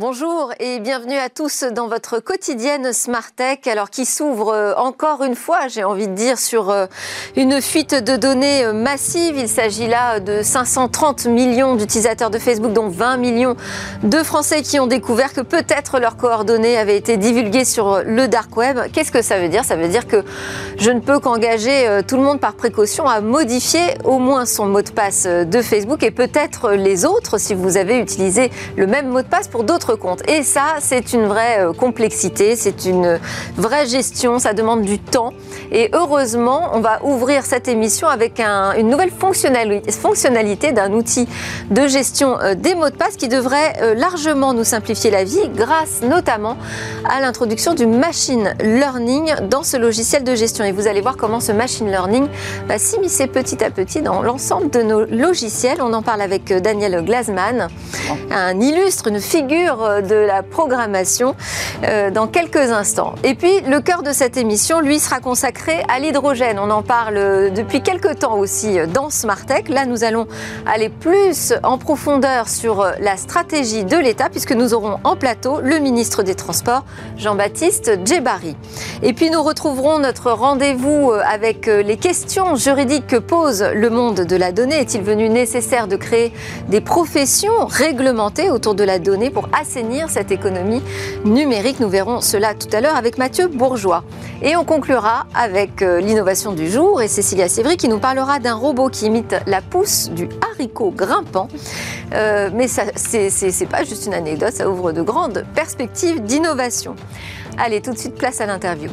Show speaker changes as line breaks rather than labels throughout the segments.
Bonjour et bienvenue à tous dans votre quotidienne Smart Tech, alors qui s'ouvre euh, encore une fois, j'ai envie de dire, sur euh, une fuite de données euh, massive. Il s'agit là de 530 millions d'utilisateurs de Facebook, dont 20 millions de Français qui ont découvert que peut-être leurs coordonnées avaient été divulguées sur le dark web. Qu'est-ce que ça veut dire? Ça veut dire que je ne peux qu'engager tout le monde par précaution à modifier au moins son mot de passe de Facebook et peut-être les autres si vous avez utilisé le même mot de passe pour d'autres compte. Et ça, c'est une vraie euh, complexité, c'est une vraie gestion, ça demande du temps. Et heureusement, on va ouvrir cette émission avec une nouvelle fonctionnalité d'un outil de gestion euh, des mots de passe qui devrait euh, largement nous simplifier la vie grâce notamment à l'introduction du machine learning dans ce logiciel de gestion. Et vous allez voir comment ce machine learning va s'immiscer petit à petit dans l'ensemble de nos logiciels. On en parle avec Daniel Glasman, un illustre, une figure euh, de la programmation euh, dans quelques instants. Et puis, le cœur de cette émission, lui, sera consacré à l'hydrogène. On en parle depuis quelques temps aussi dans Smartech. Là, nous allons aller plus en profondeur sur la stratégie de l'État, puisque nous aurons en plateau le ministre des Transports, Jean-Baptiste Djebari. Et puis, nous retrouverons notre rendez-vous avec les questions juridiques que pose le monde de la donnée. Est-il venu nécessaire de créer des professions réglementées autour de la donnée pour assainir cette économie numérique. Nous verrons cela tout à l'heure avec Mathieu Bourgeois. Et on conclura avec euh, l'innovation du jour et Cécilia Sévry qui nous parlera d'un robot qui imite la pousse du haricot grimpant. Euh, mais ce n'est pas juste une anecdote, ça ouvre de grandes perspectives d'innovation. Allez, tout de suite, place à l'interview.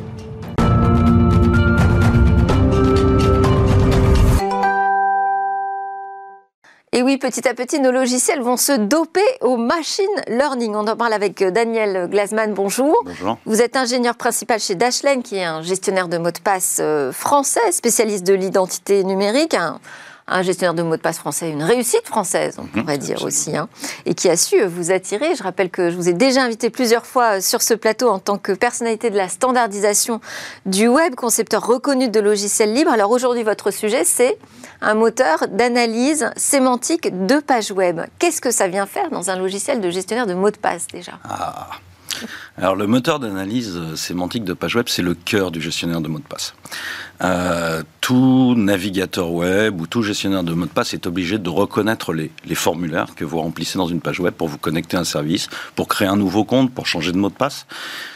Et oui, petit à petit, nos logiciels vont se doper au machine learning. On en parle avec euh, Daniel Glasman. Bonjour.
Bonjour.
Vous êtes ingénieur principal chez Dashlane, qui est un gestionnaire de mots de passe euh, français, spécialiste de l'identité numérique, un gestionnaire de mots de passe français, une réussite française, on mhm, pourrait dire aussi, hein, et qui a su vous attirer. Je rappelle que je vous ai déjà invité plusieurs fois sur ce plateau en tant que personnalité de la standardisation du web, concepteur reconnu de logiciels libres. Alors aujourd'hui, votre sujet, c'est un moteur d'analyse sémantique de page web. Qu'est-ce que ça vient faire dans un logiciel de gestionnaire de mots de passe déjà?
Ah. Alors le moteur d'analyse sémantique de page web, c'est le cœur du gestionnaire de mots de passe. Euh, tout navigateur web ou tout gestionnaire de mots de passe est obligé de reconnaître les, formulaires que vous remplissez dans une page web pour vous connecter à un service, pour créer un nouveau compte, pour changer de mot de passe.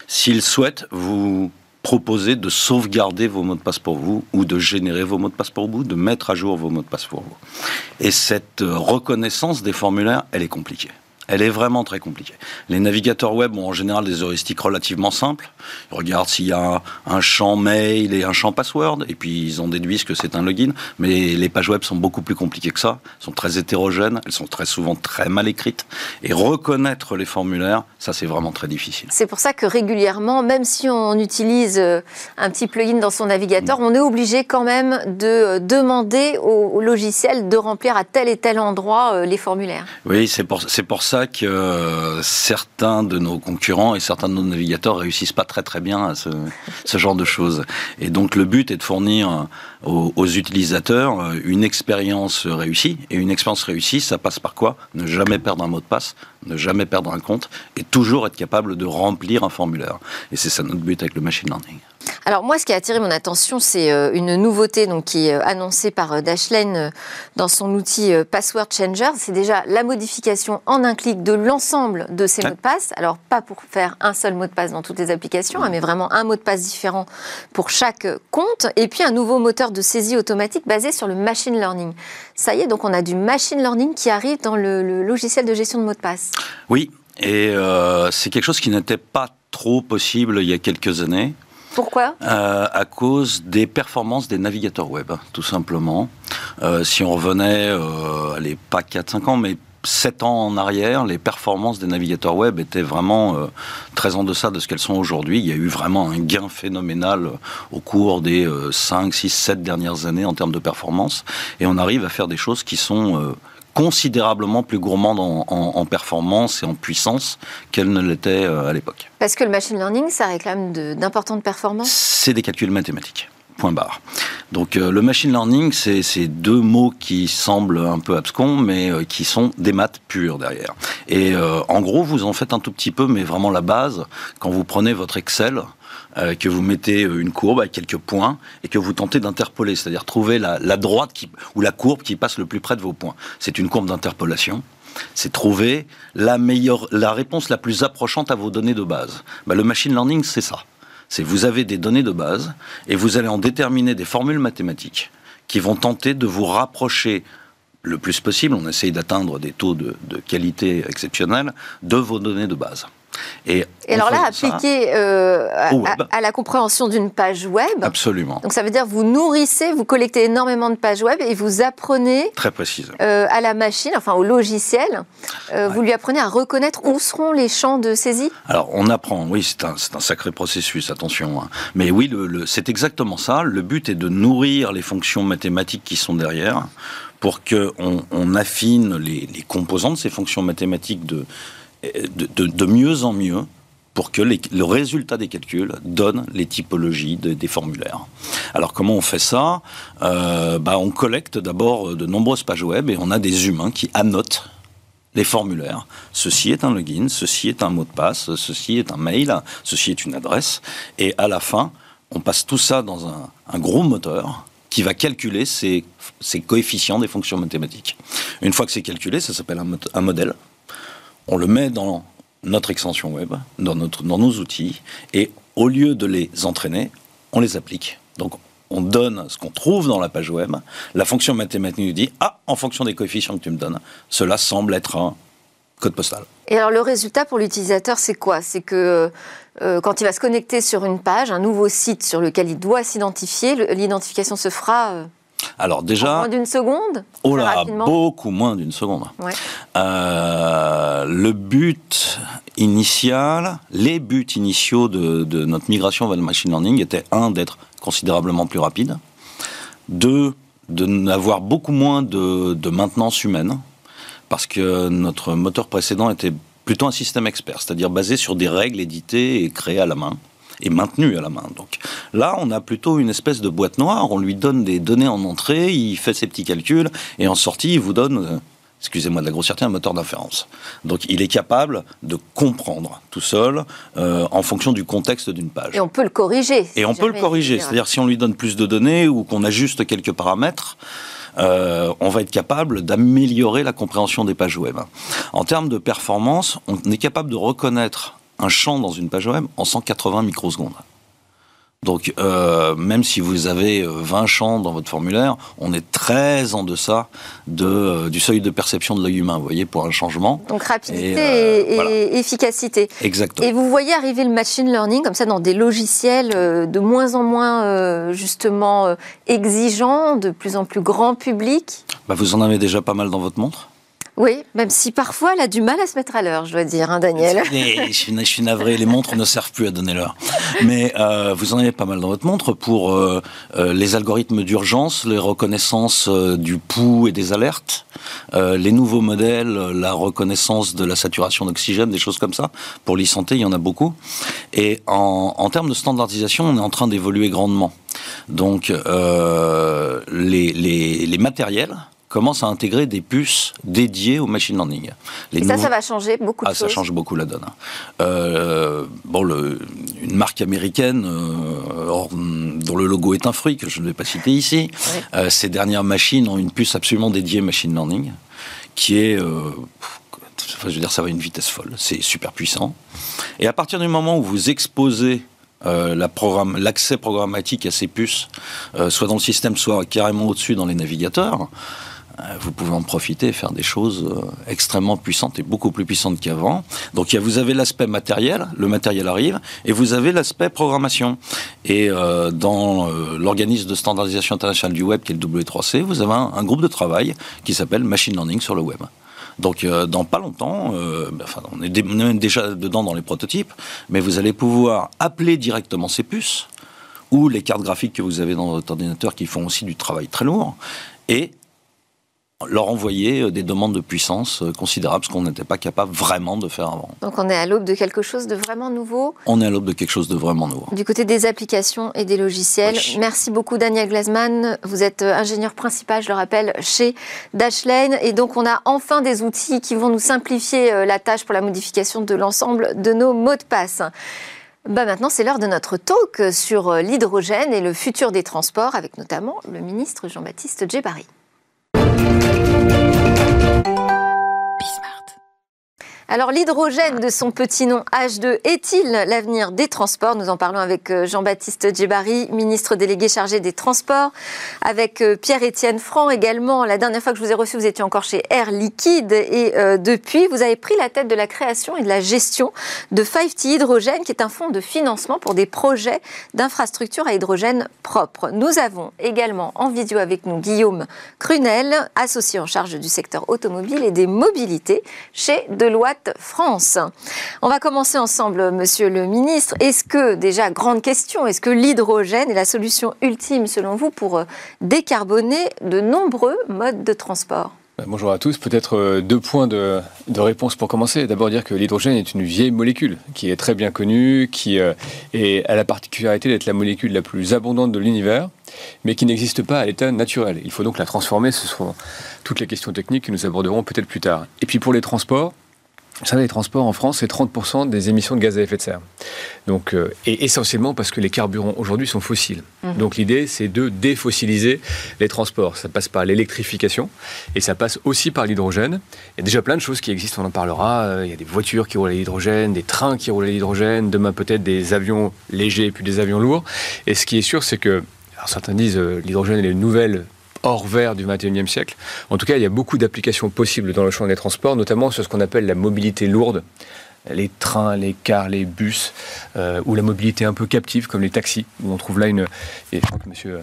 S'il souhaite vous proposer de sauvegarder vos mots de passe pour vous ou de générer vos mots de passe pour vous, de mettre à jour vos mots de passe pour vous. Et cette reconnaissance des formulaires, elle est compliquée elle est vraiment très compliquée. Les navigateurs web ont en général des heuristiques relativement simples. Ils regardent s'il y a un, champ mail et un champ password, et puis ils en déduisent que c'est un login. Mais les pages web sont beaucoup plus compliquées que ça, elles sont très hétérogènes, elles sont très souvent très mal écrites. Et reconnaître les formulaires, ça c'est vraiment très difficile.
C'est pour ça que régulièrement, même si on utilise euh, un petit plugin dans son navigateur, on est obligé quand même de euh, demander au, logiciel de remplir à tel et tel endroit euh, les formulaires.
Oui, c'est pour, pour ça que euh, certains de nos concurrents et certains de nos navigateurs réussissent pas très très bien à ce, genre de choses. Et donc le but est de fournir aux, aux, utilisateurs euh, une expérience réussie. Et une expérience réussie, ça passe par quoi? Ne jamais perdre un mot de passe, ne jamais perdre un compte et toujours être capable de remplir un formulaire. Et c'est ça notre but avec le machine learning.
Alors moi, ce qui a attiré mon attention, c'est euh, une nouveauté donc, qui est euh, annoncée par euh, Dashlane dans son outil Password Changer. C'est déjà la modification en un clic de l'ensemble de ces mots de passe. Alors pas pour faire un seul mot de passe dans toutes les applications, hein, mais vraiment un mot de passe différent pour chaque compte. Et puis un nouveau moteur de saisie automatique basé sur le machine learning. Ça y est, donc on a du machine learning qui arrive dans le, logiciel de gestion de mots de passe.
Oui, et c'est quelque chose qui n'était pas trop possible il y a quelques années.
Pourquoi
euh, À cause des performances des navigateurs web, tout simplement. Euh, si on revenait, euh, allez, pas 4-5 ans, mais 7 ans en arrière, les performances des navigateurs web étaient vraiment euh, très en deçà de ce qu'elles sont aujourd'hui. Il y a eu vraiment un gain phénoménal au cours des 5, 6, 7 dernières années en termes de performance. Et on arrive à faire des choses qui sont considérablement plus gourmande en, performance et en puissance qu'elle ne l'était euh, à l'époque.
Parce que le machine learning, ça réclame d'importantes performances
C'est des calculs mathématiques. point barre. Donc le machine learning, c'est deux mots qui semblent un peu abscons, mais qui sont des maths pures derrière. Et en gros, vous en faites un tout petit peu, mais vraiment la base, quand vous prenez votre Excel, euh, que vous mettez euh, une courbe avec quelques points et que vous tentez d'interpoler, c'est-à-dire trouver la, droite qui, ou la courbe qui passe le plus près de vos points. C'est une courbe d'interpolation. C'est trouver la meilleure, la réponse la plus approchante à vos données de base. Bah, le machine learning, c'est ça. C'est vous avez des données de base et vous allez en déterminer des formules mathématiques qui vont tenter de vous rapprocher le plus possible, on essaye d'atteindre des taux de, qualité exceptionnels, de vos données de base.
Et, alors là, appliqué euh, à, la compréhension d'une page web.
Absolument.
Donc ça veut dire vous nourrissez, vous collectez énormément de pages web et vous apprenez.
Très précisément.
Euh, à la machine, enfin au logiciel, euh, vous lui apprenez à reconnaître où seront les champs de saisie
Alors on apprend, oui, c'est un, un, sacré processus, attention. Hein. Mais oui, le, c'est exactement ça. Le but est de nourrir les fonctions mathématiques qui sont derrière pour qu'on on affine les, les composants de ces fonctions mathématiques de de, mieux en mieux pour que le résultat des calculs donne les typologies des formulaires. Alors comment on fait ça? Euh, bah, On collecte d'abord de nombreuses pages web et on a des humains qui annotent les formulaires. Ceci est un login, ceci est un mot de passe, ceci est un mail, ceci est une adresse. Et à la fin, on passe tout ça dans un, gros moteur qui va calculer ces, coefficients des fonctions mathématiques. Une fois que c'est calculé, ça s'appelle un modèle on le met dans notre extension web, dans, nos outils, et au lieu de les entraîner, on les applique. Donc on donne ce qu'on trouve dans la page web, la fonction mathématique nous dit Ah, en fonction des coefficients que tu me donnes, cela semble être un code postal.
Et alors le résultat pour l'utilisateur, c'est quoi? C'est que euh, quand il va se connecter sur une page, un nouveau site sur lequel il doit s'identifier, l'identification se fera euh,
alors déjà...
moins d'une seconde
Oh là, beaucoup moins d'une seconde. Euh, le but initial, les buts initiaux de, notre migration vers le machine learning étaient, un, d'être considérablement plus rapide, deux, de n'avoir beaucoup moins de, de maintenance humaine, parce que notre moteur précédent était plutôt un système expert, c'est-à-dire basé sur des règles éditées et créées à la main est maintenu à la main. Donc là, on a plutôt une espèce de boîte noire. On lui donne des données en entrée, il fait ses petits calculs et en sortie, il vous donne euh, excusez-moi de la grossièreté, un moteur d'inférence. Donc il est capable de comprendre tout seul euh, en fonction du contexte d'une page.
Et on peut le corriger.
Et on peut le corriger. C'est-à-dire si on lui donne plus de données ou qu'on ajuste quelques paramètres, euh, on va être capable d'améliorer la compréhension des pages web. En termes de performance, on est capable de reconnaître un champ dans une page web en 180 microsecondes. Donc, euh, même si vous avez 20 euh, champs dans votre formulaire, on est très en deçà de, euh, du seuil de perception de l'œil humain, vous voyez, pour un changement.
Donc, rapidité et, efficacité.
Exactement.
Et vous voyez arriver le machine learning comme ça dans des logiciels de moins en moins, justement, exigeants, de plus en plus grand public?
Bah, Vous en avez déjà pas mal dans votre montre
oui, même si parfois elle a du mal à se mettre à l'heure, je dois dire, hein, Daniel.
je, suis, navré, les montres ne servent plus à donner l'heure. Mais euh, vous en avez pas mal dans votre montre pour euh, euh, les algorithmes d'urgence, les reconnaissances du pouls et des alertes, les nouveaux modèles, la reconnaissance de la saturation d'oxygène, des choses comme ça. Pour l'e-santé, il y en a beaucoup. Et en, termes de standardisation, on est en train d'évoluer grandement. Donc, les, les matériels commence à intégrer des puces dédiées au machine learning.
Les Et ça, ça va changer beaucoup de
ah, Ça change beaucoup la donne. Euh, bon, le, une marque américaine euh, dont le logo est un fruit, que je ne vais pas citer ici, euh, ces dernières machines ont une puce absolument dédiée machine learning, qui est... Enfin, je veux dire, ça va à une vitesse folle. C'est super puissant. Et à partir du moment où vous exposez l'accès programmatique à ces puces, soit dans le système, soit carrément au-dessus dans les navigateurs, vous pouvez en profiter et faire des choses euh, extrêmement puissantes et beaucoup plus puissantes qu'avant. Donc vous avez l'aspect matériel, le matériel arrive, et vous avez l'aspect programmation. Et euh, dans l'organisme de standardisation internationale du web, qui est le W3C, vous avez un, groupe de travail qui s'appelle Machine Learning sur le web. Donc dans pas longtemps, ben, enfin, on, est même déjà dedans dans les prototypes, mais vous allez pouvoir appeler directement ces puces ou les cartes graphiques que vous avez dans votre ordinateur qui font aussi du travail très lourd, et leur envoyer euh, des demandes de puissance euh, considérables, ce qu'on n'était pas capable vraiment de faire avant.
Donc on est à l'aube de quelque chose de vraiment nouveau
On est à l'aube de quelque chose de vraiment nouveau.
Du côté des applications et des logiciels. Merci beaucoup Daniel Glasman. Vous êtes euh, ingénieur principal, je le rappelle, chez Dashlane. Et donc on a enfin des outils qui vont nous simplifier la tâche pour la modification de l'ensemble de nos mots de passe. Bah maintenant, c'est l'heure de notre talk sur l'hydrogène et le futur des transports, avec notamment le ministre Jean-Baptiste Djebari. Thank you. Alors l'hydrogène de son petit nom H2 est-il l'avenir des transports? Nous en parlons avec euh, Jean-Baptiste Djebari, ministre délégué chargé des Transports, avec euh, Pierre-Étienne Franc également. La dernière fois que je vous ai reçu, vous étiez encore chez Air Liquide et euh, depuis, vous avez pris la tête de la création et de la gestion de 5T Hydrogène, qui est un fonds de financement pour des projets d'infrastructures à hydrogène propre. Nous avons également en vidéo avec nous Guillaume Crunel, associé en charge du secteur automobile et des mobilités chez Deloitte France. On va commencer ensemble, monsieur le ministre. Est-ce que, déjà, grande question, est-ce que l'hydrogène est la solution ultime, selon vous, pour euh, décarboner de nombreux modes de transport?
Euh, Bonjour à tous. Peut-être euh, deux points de, réponse pour commencer. D'abord dire que l'hydrogène est une vieille molécule qui est très bien connue, qui a la particularité d'être la molécule la plus abondante de l'univers, mais qui n'existe pas à l'état naturel. Il faut donc la transformer. Ce sont toutes les questions techniques que nous aborderons peut-être plus tard. Et puis pour les transports, savez, les transports en France, c'est 30% des émissions de gaz à effet de serre. Donc, euh, et essentiellement parce que les carburants aujourd'hui sont fossiles. Mhm. Donc l'idée, c'est de défossiliser les transports. Ça passe par l'électrification et ça passe aussi par l'hydrogène. Il y a déjà plein de choses qui existent, on en parlera. Euh, il y a des voitures qui roulent à l'hydrogène, des trains qui roulent à l'hydrogène, demain peut-être des avions légers puis des avions lourds. Et ce qui est sûr, c'est que, alors certains disent euh, l'hydrogène est une nouvelle hors vert du 21e siècle. En tout cas, il y a beaucoup d'applications possibles dans le champ des transports, notamment sur ce qu'on appelle la mobilité lourde les trains, les cars, les bus, euh, ou la mobilité un peu captive, comme les taxis, où on trouve là une... Et je crois que monsieur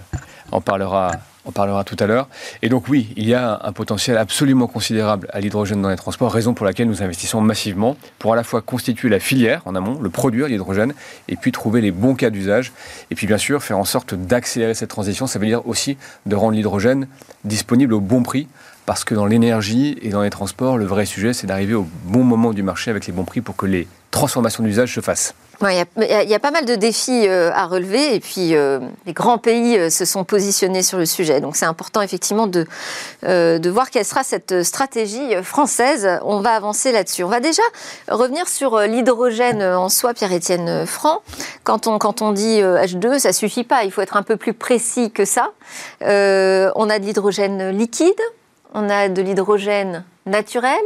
en parlera on parlera tout à l'heure. Et donc oui, il y a un potentiel absolument considérable à l'hydrogène dans les transports, raison pour laquelle nous investissons massivement pour à la fois constituer la filière en amont, le produire l'hydrogène, et puis trouver les bons cas d'usage. Et puis bien sûr, faire en sorte d'accélérer cette transition, ça veut dire aussi de rendre l'hydrogène disponible au bon prix parce que dans l'énergie et dans les transports, le vrai sujet, c'est d'arriver au bon moment du marché avec les bons prix pour que les transformations d'usage se fassent.
Il y, a pas mal de défis euh, à relever et puis euh, les grands pays euh, se sont positionnés sur le sujet. Donc c'est important effectivement de, de voir quelle sera cette stratégie française. On va avancer là-dessus. On va déjà revenir sur l'hydrogène en soi, Pierre-Étienne Franc. Quand on, quand on dit H2, ça suffit pas. Il faut être un peu plus précis que ça. on a de l'hydrogène liquide, on a de l'hydrogène naturel,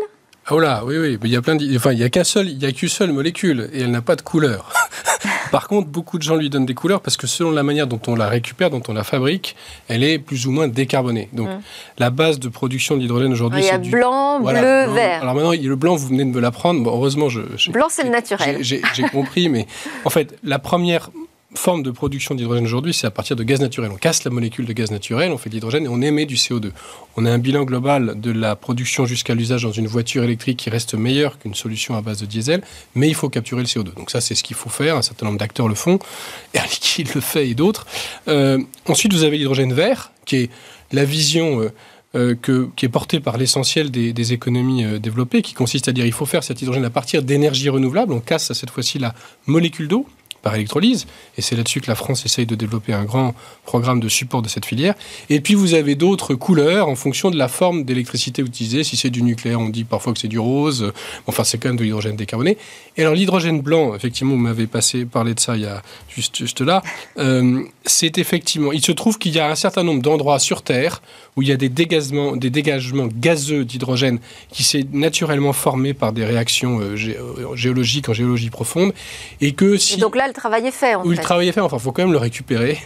Oh là, oui, oui, mais il y a plein enfin, il y a qu'un seul, il y a qu'une seule molécule et elle n'a pas de couleur. Par contre, beaucoup de gens lui donnent des couleurs parce que selon la manière dont on la récupère, dont on la fabrique, elle est plus ou moins décarbonée. Donc, mmh. la base de production de l'hydrogène aujourd'hui,
c'est du blanc, bleu, vert.
Alors maintenant, le blanc, vous venez de me l'apprendre. Bon, heureusement, je.
Blanc, c'est le naturel.
J'ai compris, mais en fait, la première forme de production d'hydrogène aujourd'hui, c'est à partir de gaz naturel. On casse la molécule de gaz naturel, on fait de l'hydrogène et on émet du CO2. On a un bilan global de la production jusqu'à l'usage dans une voiture électrique qui reste meilleur qu'une solution à base de diesel, mais il faut capturer le CO2. Donc ça, c'est ce qu'il faut faire. Un certain nombre d'acteurs le font. Air Liquide le fait et d'autres. Euh, ensuite, vous avez l'hydrogène vert, qui est la vision... Euh, euh, qui est portée par l'essentiel des, économies développées, qui consiste à dire il faut faire cet hydrogène à partir d'énergie renouvelable. On casse cette fois-ci la molécule d'eau par électrolyse. Et c'est là-dessus que la France essaye de développer un grand programme de support de cette filière. Et puis vous avez d'autres couleurs en fonction de la forme d'électricité utilisée. Si c'est du nucléaire, on dit parfois que c'est du rose. Enfin, c'est quand même de l'hydrogène décarboné. Et alors l'hydrogène blanc, effectivement, vous m'avez passé parlé de ça il y a juste, juste là. Euh, c'est effectivement, il se trouve qu'il y a un certain nombre d'endroits sur Terre où il y a des dégagements, des dégagements gazeux d'hydrogène qui s'est naturellement formé par des réactions euh, euh, géologiques en géologie profonde, et que si
le travail est fait. En
où le travail est fait. Enfin, il faut quand même le récupérer.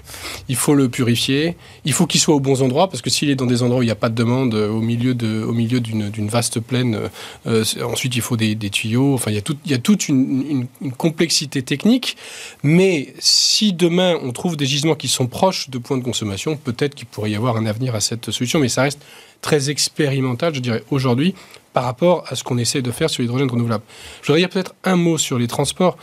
Il faut le purifier. Il faut qu'il soit aux bons endroits parce que s'il est dans des endroits où il n'y a pas de demande, au milieu de, au milieu d'une vaste plaine, ensuite il faut des, tuyaux. Enfin, il y a, tout, il y a toute une, une complexité technique. Mais si demain on trouve des gisements qui sont proches de points de consommation, peut-être qu'il pourrait y avoir un avenir à cette solution, mais ça reste très expérimental, je dirais, aujourd'hui, par rapport à ce qu'on essaie de faire sur l'hydrogène renouvelable. Je voudrais dire peut-être un mot sur les transports.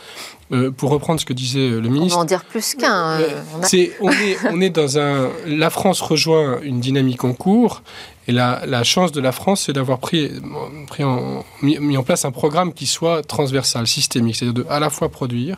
Pour reprendre ce que disait le ministre.
On va en dire plus qu'un.
on, est, on est dans un. La France rejoint une dynamique en cours. Et la, la chance de la France, c'est d'avoir pris, pris en, mis, en place un programme qui soit transversal, systémique, c'est-à-dire de à la fois produire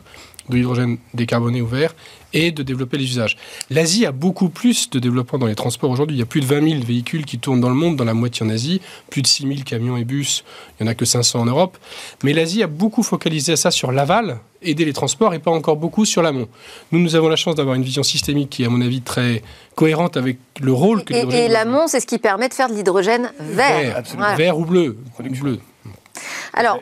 de l'hydrogène décarboné ou vert et de développer les usages. L'Asie a beaucoup plus de développement dans les transports aujourd'hui. Il y a plus de 20 000 véhicules qui tournent dans le monde, dans la moitié en Asie, plus de 6 000 camions et bus, il n'y en a que 500 en Europe. Mais l'Asie a beaucoup focalisé ça sur l'aval, aider les transports, et pas encore beaucoup sur l'amont. Nous, nous avons la chance d'avoir une vision systémique qui est, à mon avis, très cohérente avec le rôle que
l'hydrogène... Et, et l'amont, c'est ce qui permet de faire de l'hydrogène vert.
Vert, vert ou bleu. bleu.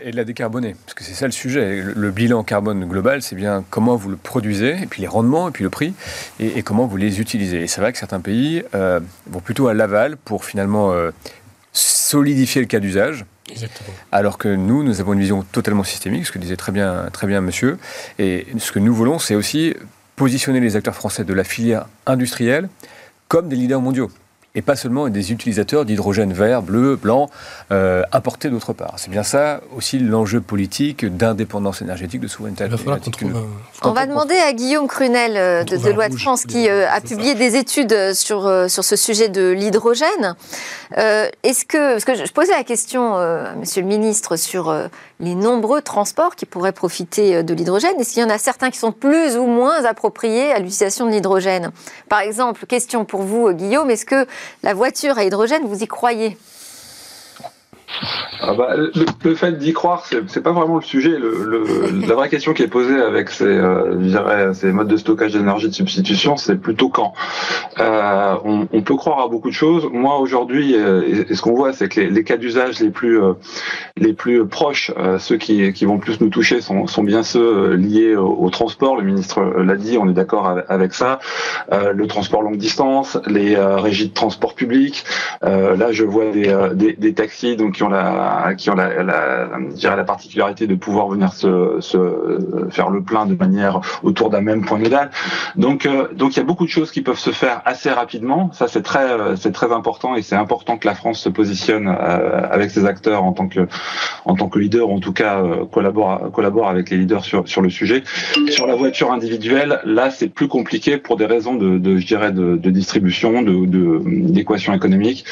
Et de la décarboner, parce que c'est ça le sujet. Le, bilan carbone global, c'est bien comment vous le produisez, et puis les rendements, et puis le prix, et, comment vous les utilisez. Et c'est vrai que certains pays euh, vont plutôt à l'aval pour finalement euh, solidifier le cas d'usage. Alors que nous, nous avons une vision totalement systémique, ce que disait très bien, très bien monsieur. Et ce que nous voulons, c'est aussi positionner les acteurs français de la filière industrielle comme des leaders mondiaux et pas seulement des utilisateurs d'hydrogène vert, bleu, blanc, euh, importés d'autre part. C'est bien ça aussi l'enjeu politique d'indépendance énergétique, de souveraineté
On va demander à Guillaume Crunel euh, de, de Loi de France qui euh, a publié des études sur, sur ce sujet de l'hydrogène. Est-ce que, parce que je posais la question à Monsieur le Ministre sur les nombreux transports qui pourraient profiter de l'hydrogène, est-ce qu'il y en a certains qui sont plus ou moins appropriés à l'utilisation de l'hydrogène? Par exemple, question pour vous, Guillaume, est-ce que la voiture à hydrogène, vous y croyez?
Ah bah, le, fait d'y croire, c'est pas vraiment le sujet. Le, la vraie question qui est posée avec ces, euh, ces modes de stockage d'énergie de substitution, c'est plutôt quand. Euh, on, on, peut croire à beaucoup de choses. Moi aujourd'hui, euh, et, ce qu'on voit, c'est que les, les, cas d'usage les plus les plus proches, ceux qui, qui vont plus nous toucher, sont, sont bien ceux liés au, transport. Le ministre l'a dit, on est d'accord avec, ça. le transport longue distance, les régies de transport public. là, je vois des, des, des taxis donc qui ont la qui ont la, la, la particularité de pouvoir venir se, faire le plein de manière autour d'un même point nodal. Donc, euh, donc il y a beaucoup de choses qui peuvent se faire assez rapidement. Ça, c'est très, euh, c'est très important et c'est important que la France se positionne euh, avec ses acteurs en tant que, en tant que leader, ou en tout cas collabore, collabore avec les leaders sur, sur le sujet. Sur la voiture individuelle, là, c'est plus compliqué pour des raisons de, je dirais, de, distribution, de, d'équation économique.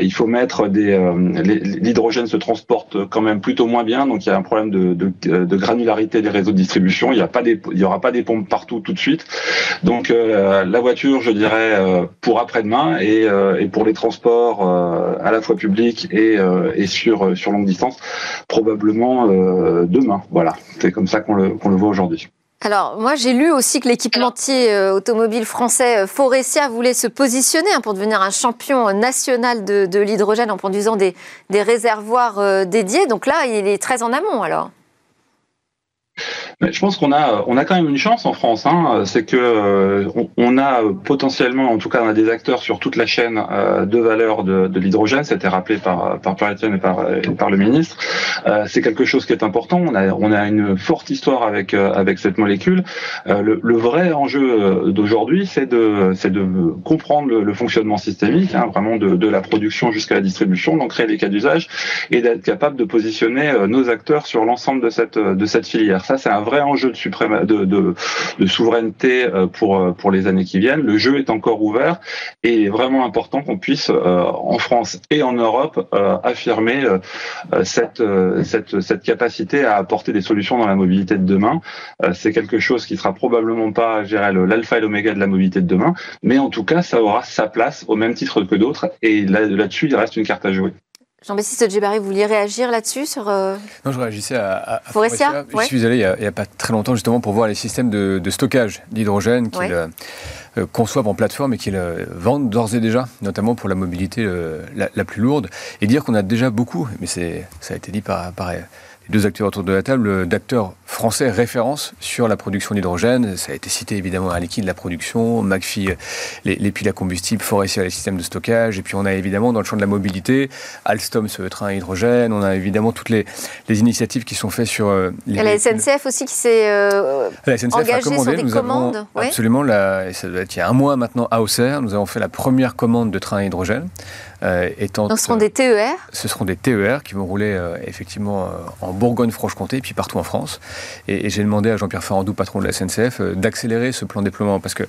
il faut mettre des, l'hydrogène se transporte quand même plutôt moins bien, donc il y a un problème de, granularité des réseaux de distribution. Il n'y a pas aura pas des pompes partout tout de suite. Donc euh, la voiture, je dirais, euh, pour après-demain et, euh, et, pour les transports à la fois publics et, et sur sur longue distance, probablement demain. Voilà, c'est comme ça qu'on le, qu'on le voit aujourd'hui.
Alors, moi, j'ai lu aussi que l'équipementier euh, automobile français euh, Forestia voulait se positionner hein, pour devenir un champion national de, l'hydrogène en produisant des, des réservoirs euh, dédiés. Donc là, il est très en amont, alors
je pense qu'on a, on a quand même une chance en France. Hein, c'est que euh, on, a potentiellement, en tout cas, on a des acteurs sur toute la chaîne euh, de valeur de, l'hydrogène. C'était rappelé par par Pierre et par le ministre. Euh, c'est quelque chose qui est important. On a on a une forte histoire avec avec cette molécule. Le, vrai enjeu d'aujourd'hui, c'est de c'est de comprendre le, fonctionnement systémique, hein, vraiment de, de la production jusqu'à la distribution, d'en créer des cas d'usage et d'être capable de positionner nos acteurs sur l'ensemble de cette de cette filière. Ça, c'est un vrai enjeu de, souveraineté euh, pour, euh, pour les années qui viennent. Le jeu est encore ouvert et est vraiment important qu'on puisse, euh, en France et en Europe, affirmer cette, cette, cette capacité à apporter des solutions dans la mobilité de demain. C'est quelque chose qui sera probablement pas, l'alpha et l'oméga de la mobilité de demain, mais en tout cas, ça aura sa place au même titre que d'autres et là-dessus, il reste une carte à jouer.
Jean-Baptiste Djibari, vous vouliez réagir là-dessus sur euh,
Non, je réagissais à, à, Forestia. Je suis allé il n'y a, pas très longtemps justement pour voir les systèmes de, stockage d'hydrogène qu'ils euh, euh, conçoivent en plateforme et qu'ils vendent d'ores et déjà, notamment pour la mobilité la, la, plus lourde, et dire qu'on a déjà beaucoup, mais ça a été dit par, par deux acteurs autour de la table, d'acteurs français référence sur la production d'hydrogène. Ça a été cité évidemment à Liquide, la production, McPhee, les, les, piles à combustible, Forestia, les systèmes de stockage. Et puis on a évidemment dans le champ de la mobilité, Alstom, ce train à hydrogène. On a évidemment toutes les, les initiatives qui sont faites sur euh,
les. la SNCF aussi qui s'est euh, engagée sur des
nous
commandes.
Absolument, la, ça doit être il y a un mois maintenant à Auxerre, nous avons fait la première commande de train à hydrogène.
Euh, étant, ce seront des TER
Ce seront des TER qui vont rouler euh, effectivement en Bourgogne-Franche-Comté, puis partout en France. Et, j'ai demandé à Jean-Pierre Farandou, patron de la SNCF, euh, d'accélérer ce plan de déploiement. Parce que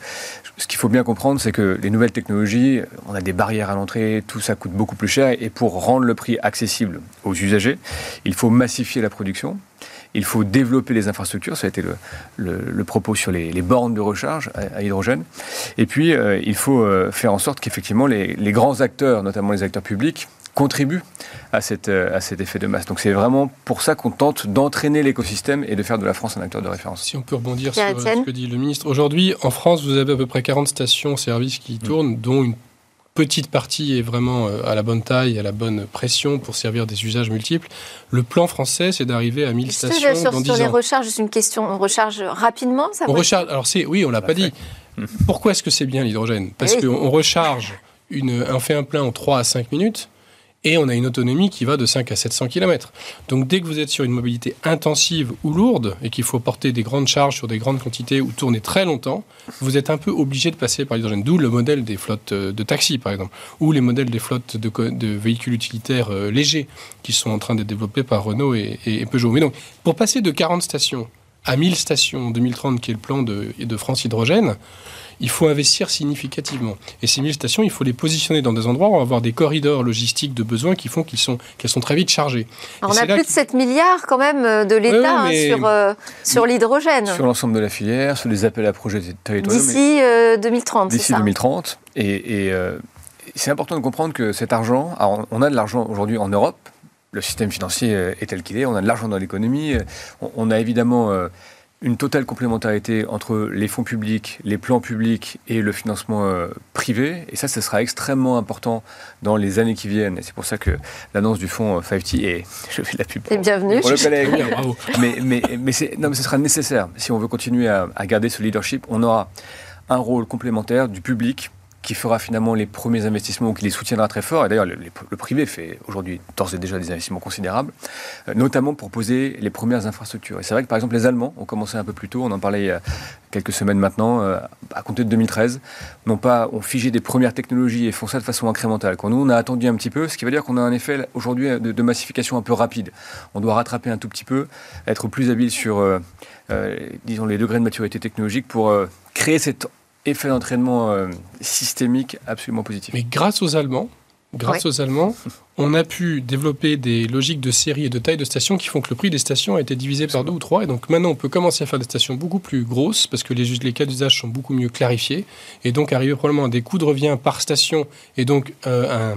ce qu'il faut bien comprendre, c'est que les nouvelles technologies, on a des barrières à l'entrée, tout ça coûte beaucoup plus cher. Et pour rendre le prix accessible aux usagers, il faut massifier la production. Il faut développer les infrastructures, ça a été le, propos sur les, bornes de recharge à, hydrogène. Et puis, euh, il faut euh, faire en sorte qu'effectivement les, grands acteurs, notamment les acteurs publics, contribuent à, cette, euh, à cet effet de masse. Donc c'est vraiment pour ça qu'on tente d'entraîner l'écosystème et de faire de la France un acteur de référence.
Si on peut rebondir sur ce que dit le ministre. Aujourd'hui, en France, vous avez à peu près 40 stations-service qui tournent, dont une petite partie est vraiment euh, à la bonne taille, à la bonne pression pour servir des usages multiples. Le plan français, c'est d'arriver à 1000 stations
sur,
dans
sur les recharges, c'est une question. On recharge rapidement ça
On recharge. Alors c'est, oui, on l'a pas dit. Pourquoi est-ce que c'est bien l'hydrogène? Parce eh qu'on recharge une, on fait un plein en 3 à 5 minutes et on a une autonomie qui va de 5 à 700 km. Donc dès que vous êtes sur une mobilité intensive ou lourde et qu'il faut porter des grandes charges sur des grandes quantités ou tourner très longtemps, vous êtes un peu obligé de passer par l'hydrogène. D'où le modèle des flottes euh, de taxis, par exemple, ou les modèles des flottes de, véhicules utilitaires euh, légers qui sont en train d'être développés par Renault et, Peugeot. Mais donc, pour passer de 40 stations à 1000 stations en 2030, qui est le plan de, de France Hydrogène, il faut investir significativement. Et ces 1000 stations, il faut les positionner dans des endroits où on va avoir des corridors logistiques de besoins qui font qu'elles sont, sont très vite chargées.
on a plus de 7 milliards quand même euh, de l'État hein, sur, euh, sur l'hydrogène.
Sur l'ensemble de la filière, sur les appels à projets territoriaux.
D'ici 2030,
D'ici 2030. Et, et euh, c'est important de comprendre que cet argent, on a de l'argent aujourd'hui en Europe, le système financier est tel qu'il est, on a de l'argent dans l'économie, on, a évidemment une totale complémentarité entre les fonds publics, les plans publics et le financement euh, privé. Et ça, ce sera extrêmement important dans les années qui viennent. Et c'est pour ça que l'annonce du fonds 5T est, je fais la pub
pour, bienvenue.
Pour le collègue. mais, mais, mais, non, mais ce sera nécessaire. Si on veut continuer à, à garder ce leadership, on aura un rôle complémentaire du public qui fera finalement les premiers investissements ou qui les soutiendra très fort. Et d'ailleurs, le, privé fait aujourd'hui d'ores et déjà des investissements considérables, euh, notamment pour poser les premières infrastructures. Et c'est vrai que par exemple, les Allemands ont commencé un peu plus tôt, on en parlait a quelques semaines maintenant, euh, à compter de 2013, n'ont pas, ont figé des premières technologies et font ça de façon incrémentale. Quand nous, on a attendu un petit peu, ce qui veut dire qu'on a un effet aujourd'hui de, massification un peu rapide. On doit rattraper un tout petit peu, être plus habile sur, euh, disons, les degrés de maturité technologique pour créer cette effet d'entraînement euh, systémique absolument positif.
Mais grâce aux Allemands, grâce aux Allemands, on a pu développer des logiques de série et de taille de stations qui font que le prix des stations a été divisé par deux ou trois. Et donc maintenant, on peut commencer à faire des stations beaucoup plus grosses parce que les, les cas d'usage sont beaucoup mieux clarifiés. Et donc arriver probablement à des coûts de revient par station et donc euh,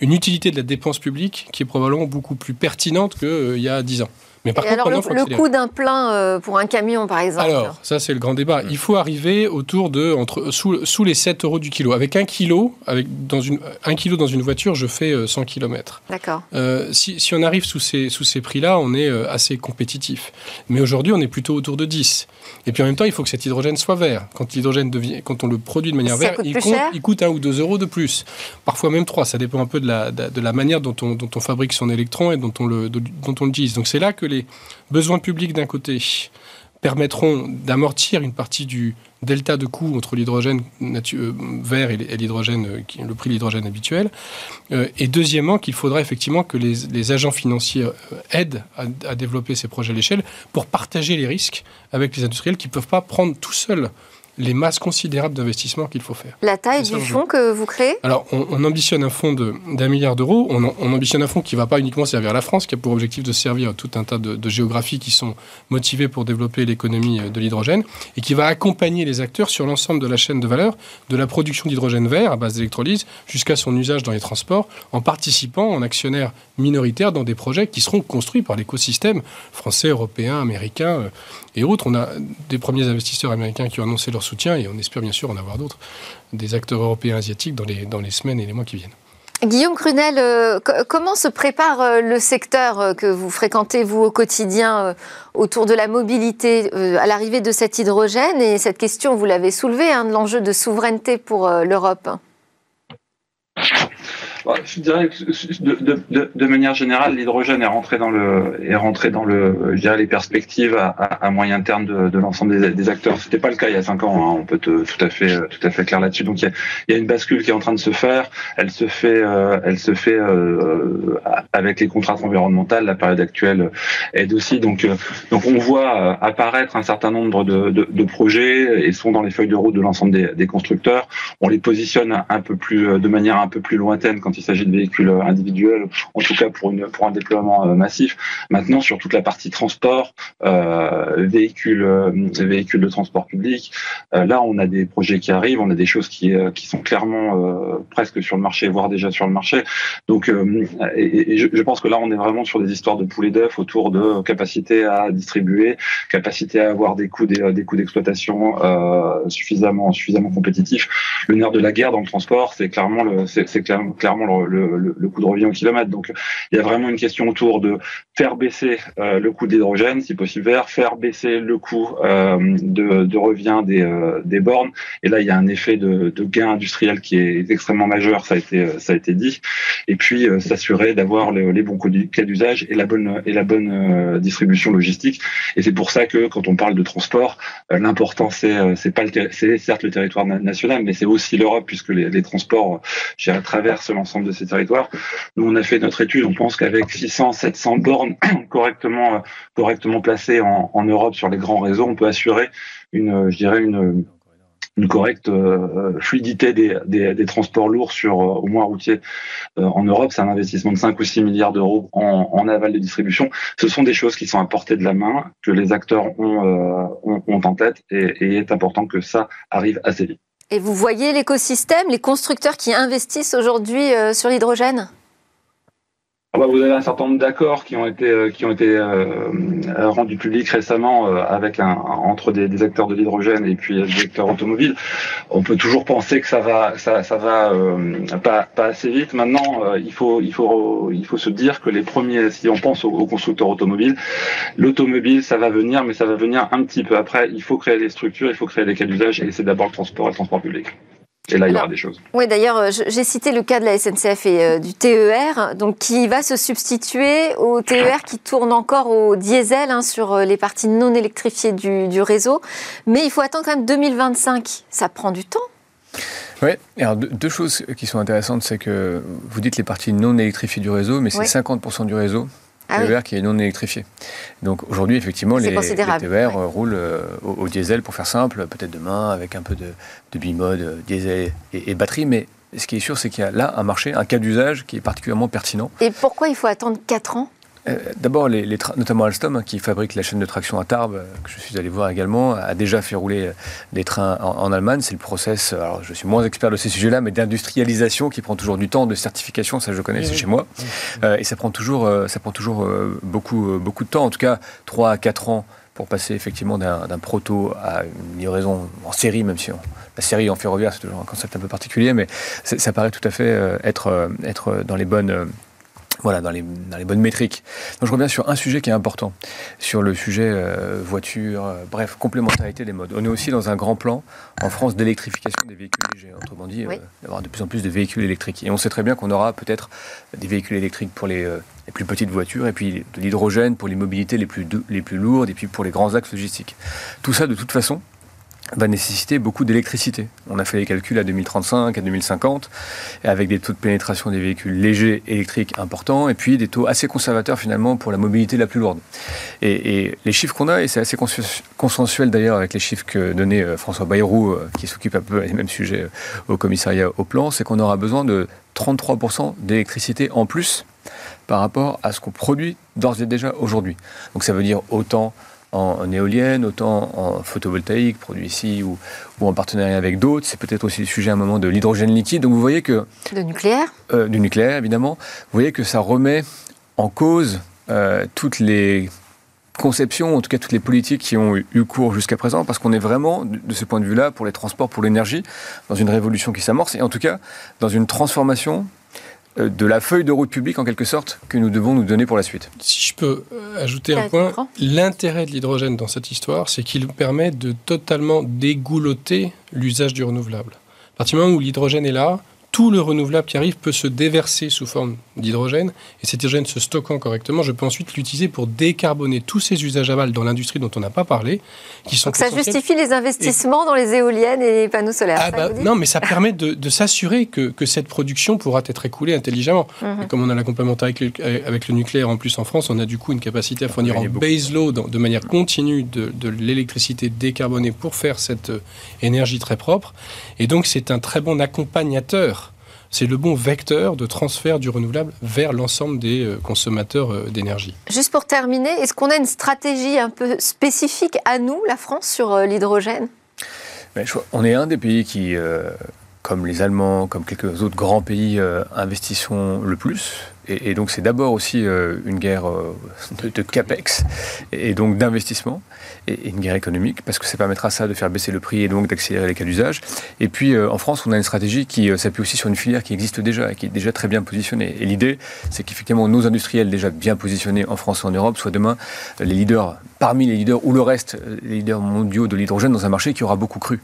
une utilité de la dépense publique qui est probablement beaucoup plus pertinente qu'il euh, y a dix ans.
Mais par contre, alors, le, coût d'un plein euh, pour un camion, par exemple
Alors, ça, c'est le grand débat. Il faut arriver autour de, entre, sous, sous les 7 euros du kilo. Avec un kilo, avec, dans une, un kilo dans une voiture, je fais 100 euh, km.
D'accord.
Euh, si, si, on arrive sous ces, sous ces prix-là, on est assez compétitif. Mais aujourd'hui, on est plutôt autour de 10. Et puis en même temps, il faut que cet hydrogène soit vert. Quand l'hydrogène devient, quand on le produit de manière verte, il, il, coûte 1 ou 2 euros de plus. Parfois même 3. Ça dépend un peu de la, de, la manière dont on, dont on fabrique son électron et dont on le, dont on l'utilise. Donc c'est là que les besoins publics d'un côté permettront d'amortir une partie du delta de coût entre l'hydrogène euh, vert et l'hydrogène, euh, le prix de l'hydrogène habituel. Euh, et deuxièmement, qu'il faudra effectivement que les, agents financiers aident à, à, développer ces projets à l'échelle pour partager les risques avec les industriels qui ne peuvent pas prendre tout seuls les masses considérables d'investissements qu'il faut faire.
La taille du fonds que vous créez?
Alors, on, ambitionne un fonds d'un milliard d'euros. On, ambitionne un fonds qui ne va pas uniquement servir la France, qui a pour objectif de servir tout un tas de, géographies qui sont motivées pour développer l'économie euh, de l'hydrogène et qui va accompagner les acteurs sur l'ensemble de la chaîne de valeur, de la production d'hydrogène vert à base d'électrolyse jusqu'à son usage dans les transports, en participant en actionnaire minoritaire dans des projets qui seront construits par l'écosystème français, européen, américain euh, et autres. On a des premiers investisseurs américains qui ont annoncé leur soutien et on espère bien sûr en avoir d'autres, des acteurs européens asiatiques dans les, dans les semaines et les mois qui viennent.
Guillaume Crunel, euh, comment se prépare euh, le secteur euh, que vous fréquentez, vous, au quotidien, autour de la mobilité, à l'arrivée de cet hydrogène? Et cette question, vous l'avez soulevée, hein, de l'enjeu de souveraineté pour l'Europe
Je dirais que de, de, de manière générale, l'hydrogène est rentré dans le est rentré dans le je dirais les perspectives à, à, moyen terme de, de l'ensemble des, des, acteurs. C'était pas le cas il y a cinq ans. Hein, on peut te, tout à fait tout à fait clair là-dessus. Donc il y, a, il y, a, une bascule qui est en train de se faire. Elle se fait euh, elle se fait euh, avec les contraintes environnementales. La période actuelle aide aussi. Donc euh, donc on voit apparaître un certain nombre de, de, projets et sont dans les feuilles de route de l'ensemble des, des constructeurs. On les positionne un peu plus de manière un peu plus lointaine il s'agit de véhicules individuels, en tout cas pour, un déploiement euh, massif. Maintenant, sur toute la partie transport, euh, véhicules, euh, véhicules de transport public, euh, là, on a des projets qui arrivent, on a des choses qui, sont clairement presque sur le marché, voire déjà sur le marché. Donc, je, pense que là, on est vraiment sur des histoires de poulet d'œufs autour de capacité à distribuer, capacité à avoir des coûts des, des coûts d'exploitation suffisamment suffisamment compétitifs. Le nerf de la guerre dans le transport, c'est clairement le c'est clairement, le, le, le, coût de revient au kilomètre. Donc il y a vraiment une question autour de faire baisser euh, le coût d'hydrogène, si possible, faire baisser le coût euh, de, de, revient des, euh, des, bornes. Et là, il y a un effet de, de, gain industriel qui est extrêmement majeur, ça a été, ça a été dit. Et puis s'assurer d'avoir les, bons cas d'usage et la bonne, et la bonne distribution logistique. Et c'est pour ça que quand on parle de transport, l'important c'est c'est pas c'est certes le territoire national, mais c'est aussi l'Europe puisque les, les transports, traverse l'ensemble de ces territoires. Nous, on a fait notre étude. On pense qu'avec 600, 700 bornes correctement, euh, correctement placées en, Europe sur les grands réseaux, on peut assurer une, je dirais une, une correcte euh, fluidité des, des, transports lourds sur euh, au moins routier euh, en Europe. C'est un investissement de 5 ou 6 milliards d'euros en, en, aval de distribution. Ce sont des choses qui sont à portée de la main, que les acteurs ont, ont, ont en tête et, et est important que ça arrive assez vite.
Et vous voyez l'écosystème, les constructeurs qui investissent aujourd'hui euh, sur l'hydrogène?
Bah, vous avez un certain nombre d'accords qui ont été euh, qui ont été euh, rendus publics récemment euh, avec un entre des, des acteurs de l'hydrogène et puis des acteurs automobiles. On peut toujours penser que ça va ça, ça va pas pas assez vite. Maintenant, il faut il faut il faut se dire que les premiers si on pense aux, aux constructeurs automobiles, l'automobile ça va venir mais ça va venir un petit peu après. Il faut créer des structures, il faut créer des cas d'usage et c'est d'abord le transport et le transport public. Et là, il y aura des choses.
Oui, d'ailleurs, euh, j'ai cité le cas de la SNCF et euh, du TER, donc qui va se substituer au TER qui tourne encore au diesel hein, sur euh, les parties non électrifiées du, du, réseau. Mais il faut attendre quand même 2025. Ça prend du temps.
Oui, alors deux, choses qui sont intéressantes, c'est que vous dites les parties non électrifiées du réseau, mais c'est oui. 50% du réseau ah TER oui. qui est non électrifié. Donc aujourd'hui, effectivement, les, les, TER ouais. roulent euh, au, au, diesel, pour faire simple, peut-être demain avec un peu de, de bimode, euh, diesel et, et, batterie, mais ce qui est sûr, c'est qu'il y a là un marché, un cas d'usage qui est particulièrement pertinent.
Et pourquoi il faut attendre 4 ans?
Euh, D'abord, les, les notamment Alstom, hein, qui fabrique la chaîne de traction à Tarbes, euh, que je suis allé voir également, a déjà fait rouler euh, des trains en, en Allemagne. C'est le process, alors je suis moins expert de ces sujets-là, mais d'industrialisation qui prend toujours du temps, de certification, ça je connais, c'est chez moi. Et ça prend toujours, ça prend toujours beaucoup, beaucoup de temps, en tout cas 3 à 4 ans pour passer effectivement d'un proto à une livraison en série, même si on, la série en ferroviaire, c'est toujours un concept un peu particulier, mais ça paraît tout à fait être, être dans les bonnes voilà, dans les, dans les bonnes métriques. Donc je reviens sur un sujet qui est important, sur le sujet euh, voiture, euh, bref, complémentarité des modes. On est aussi dans un grand plan en France d'électrification des véhicules légers, autrement dit, oui. euh, d'avoir de plus en plus de véhicules électriques. Et on sait très bien qu'on aura peut-être des véhicules électriques pour les, les, plus petites voitures, et puis de l'hydrogène pour les mobilités les plus, les plus lourdes, et puis pour les grands axes logistiques. Tout ça, de toute façon, va nécessiter beaucoup d'électricité. On a fait les calculs à 2035, à 2050, avec des taux de pénétration des véhicules légers électriques importants, et puis des taux assez conservateurs finalement pour la mobilité la plus lourde. Et, et les chiffres qu'on a, et c'est assez consensuel d'ailleurs avec les chiffres que donnait euh, François Bayrou, euh, qui s'occupe un peu des mêmes sujets euh, au commissariat au plan, c'est qu'on aura besoin de 33% d'électricité en plus par rapport à ce qu'on produit d'ores et déjà aujourd'hui. Donc ça veut dire autant en, éolienne, autant en photovoltaïque, produit ici ou, ou en partenariat avec d'autres. C'est peut-être aussi le sujet à un moment de l'hydrogène liquide. Donc vous voyez que...
De nucléaire?
euh, Du nucléaire, évidemment. Vous voyez que ça remet en cause euh, toutes les conceptions, en tout cas toutes les politiques qui ont eu cours jusqu'à présent, parce qu'on est vraiment, de ce point de vue-là, pour les transports, pour l'énergie, dans une révolution qui s'amorce, et en tout cas dans une transformation de la feuille de route publique en quelque sorte que nous devons nous donner pour la suite.
Si je peux euh, ajouter un point, l'intérêt de l'hydrogène dans cette histoire, c'est qu'il permet de totalement dégouloter l'usage du renouvelable. À partir du moment où l'hydrogène est là, tout le renouvelable qui arrive peut se déverser sous forme d'hydrogène, et cet hydrogène se stockant correctement, je peux ensuite l'utiliser pour décarboner tous ces usages aval dans l'industrie dont on n'a pas parlé, qui sont
Donc ça justifie les investissements dans les éoliennes et les panneaux solaires.
Ah bah, non, mais ça permet de, s'assurer que, que, cette production pourra être écoulée intelligemment. Mhm. Comme on a la complémentarité avec, avec, le nucléaire en plus en France, on a du coup une capacité à fournir en base load de manière continue de, de l'électricité décarbonée pour faire cette euh, énergie très propre. Et donc c'est un très bon accompagnateur c'est le bon vecteur de transfert du renouvelable vers l'ensemble des euh, consommateurs euh, d'énergie.
Juste pour terminer, est-ce qu'on a une stratégie un peu spécifique à nous, la France, sur euh, l'hydrogène?
On est un des pays qui, comme les Allemands, comme quelques autres grands pays, investissons le plus. Et, donc c'est d'abord aussi une guerre de, capex et donc d'investissement et, une guerre économique, parce que ça permettra ça de faire baisser le prix et donc d'accélérer les cas d'usage. Et puis euh, en France, on a une stratégie qui euh, s'appuie aussi sur une filière qui existe déjà et qui est déjà très bien positionnée. Et l'idée, c'est qu'effectivement nos industriels déjà bien positionnés en France et en Europe soient demain euh, les leaders, parmi les leaders ou le reste, les leaders mondiaux de l'hydrogène dans un marché qui aura beaucoup cru.